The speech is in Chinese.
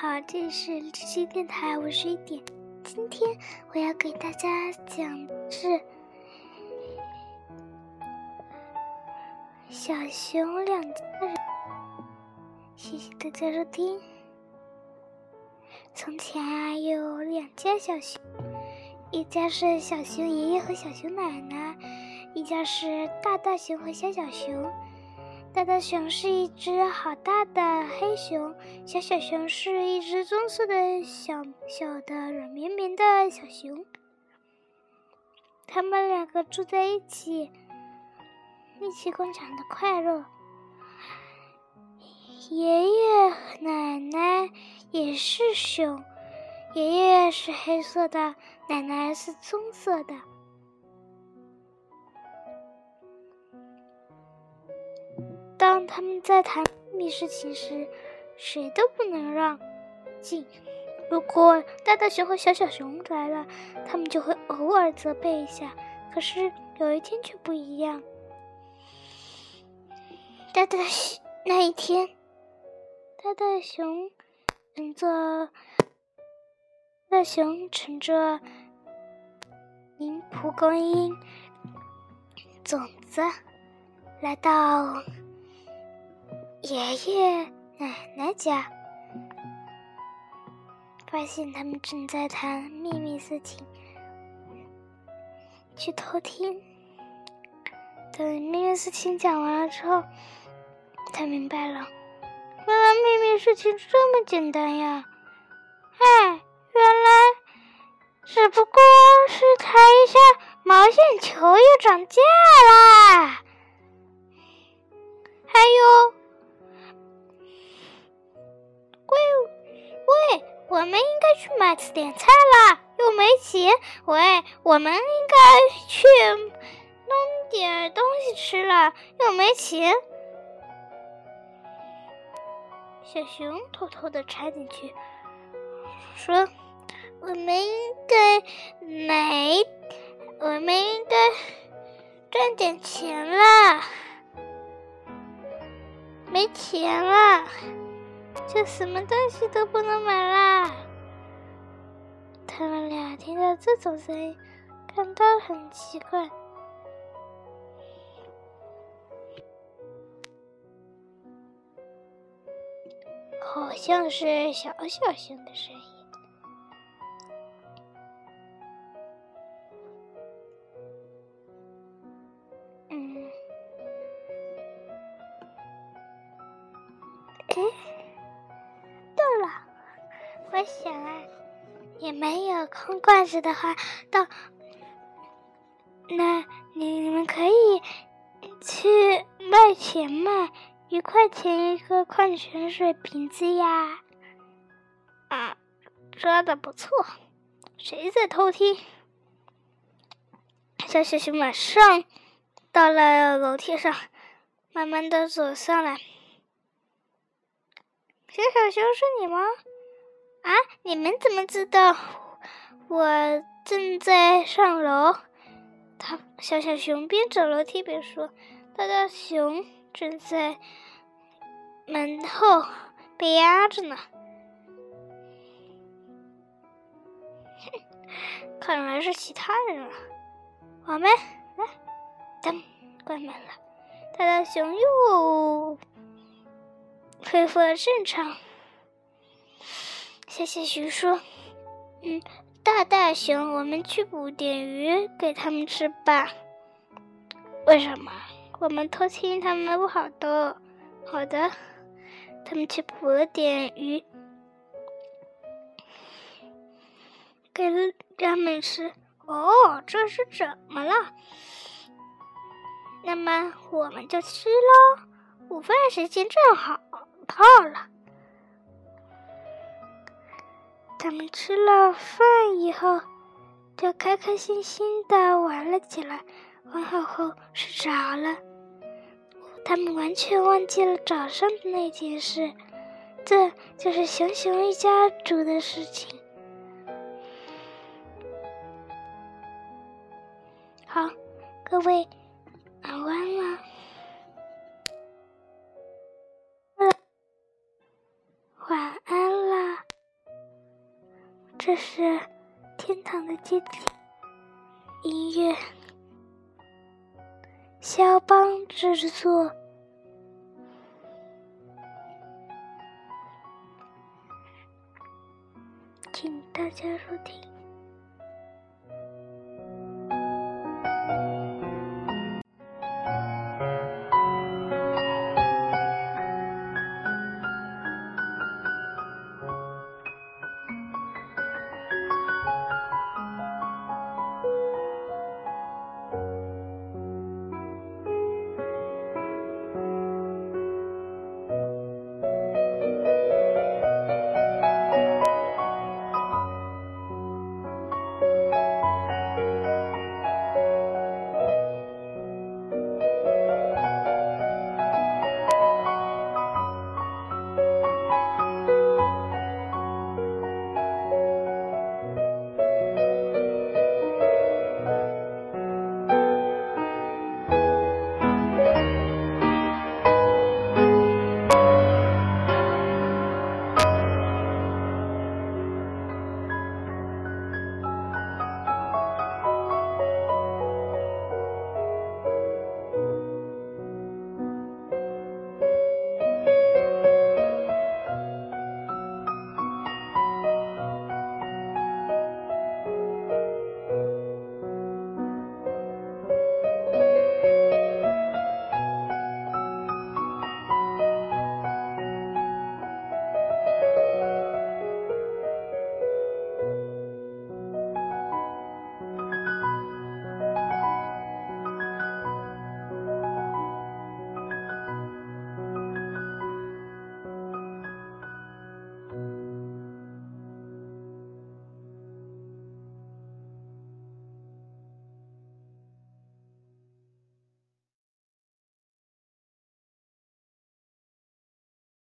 好，这里是知心电台，我是一点。今天我要给大家讲是小熊两家人。谢谢大家收听。从前啊，有两家小熊，一家是小熊爷爷和小熊奶奶，一家是大大熊和小小熊。大大熊是一只好大的黑熊，小小熊是一只棕色的小小的软绵绵的小熊。他们两个住在一起，一起共享的快乐。爷爷奶奶也是熊，爷爷是黑色的，奶奶是棕色的。他们在谈密事情时，谁都不能让进。如果大大熊和小小熊来了，他们就会偶尔责备一下。可是有一天却不一样。大大熊那一天，大大熊乘着大熊乘着灵蒲公英种子来到。爷爷奶奶家，发现他们正在谈秘密事情，去偷听。等秘密事情讲完了之后，才明白了，原来秘密事情这么简单呀！哎，原来只不过是谈一下毛线球又涨价啦，还有。喂，喂我们应该去买点菜啦，又没钱。喂，我们应该去弄点东西吃了，又没钱。小熊偷偷的插进去，说：“我们应该买，我们应该赚点钱啦，没钱了。”就什么东西都不能买啦！他们俩听到这种声音，感到很奇怪，好像是小小熊的声音。嗯，哎。想啊，也没有空罐子的话，到那你你们可以去卖钱卖一块钱一个矿泉水瓶子呀。啊，说的不错，谁在偷听？小小熊马上到了楼梯上，慢慢的走上来。小小熊是你吗？啊！你们怎么知道我正在上楼？他小小熊边走楼梯边说：“大大熊正在门后被压着呢。”，看来是其他人了。我们来，灯，关门了。大大熊又恢复了正常。小小熊说：“嗯，大大熊，我们去捕点鱼给他们吃吧。为什么？我们偷听他们不好的。好的，他们去捕了点鱼，给了他们吃。哦，这是怎么了？那么我们就吃喽。午饭时间正好到了。”他们吃了饭以后，就开开心心的玩了起来。玩好后睡着了，他们完全忘记了早上的那件事。这就是熊熊一家族的事情。好，各位，这是天堂的阶梯。音乐，肖邦制作，请大家收听。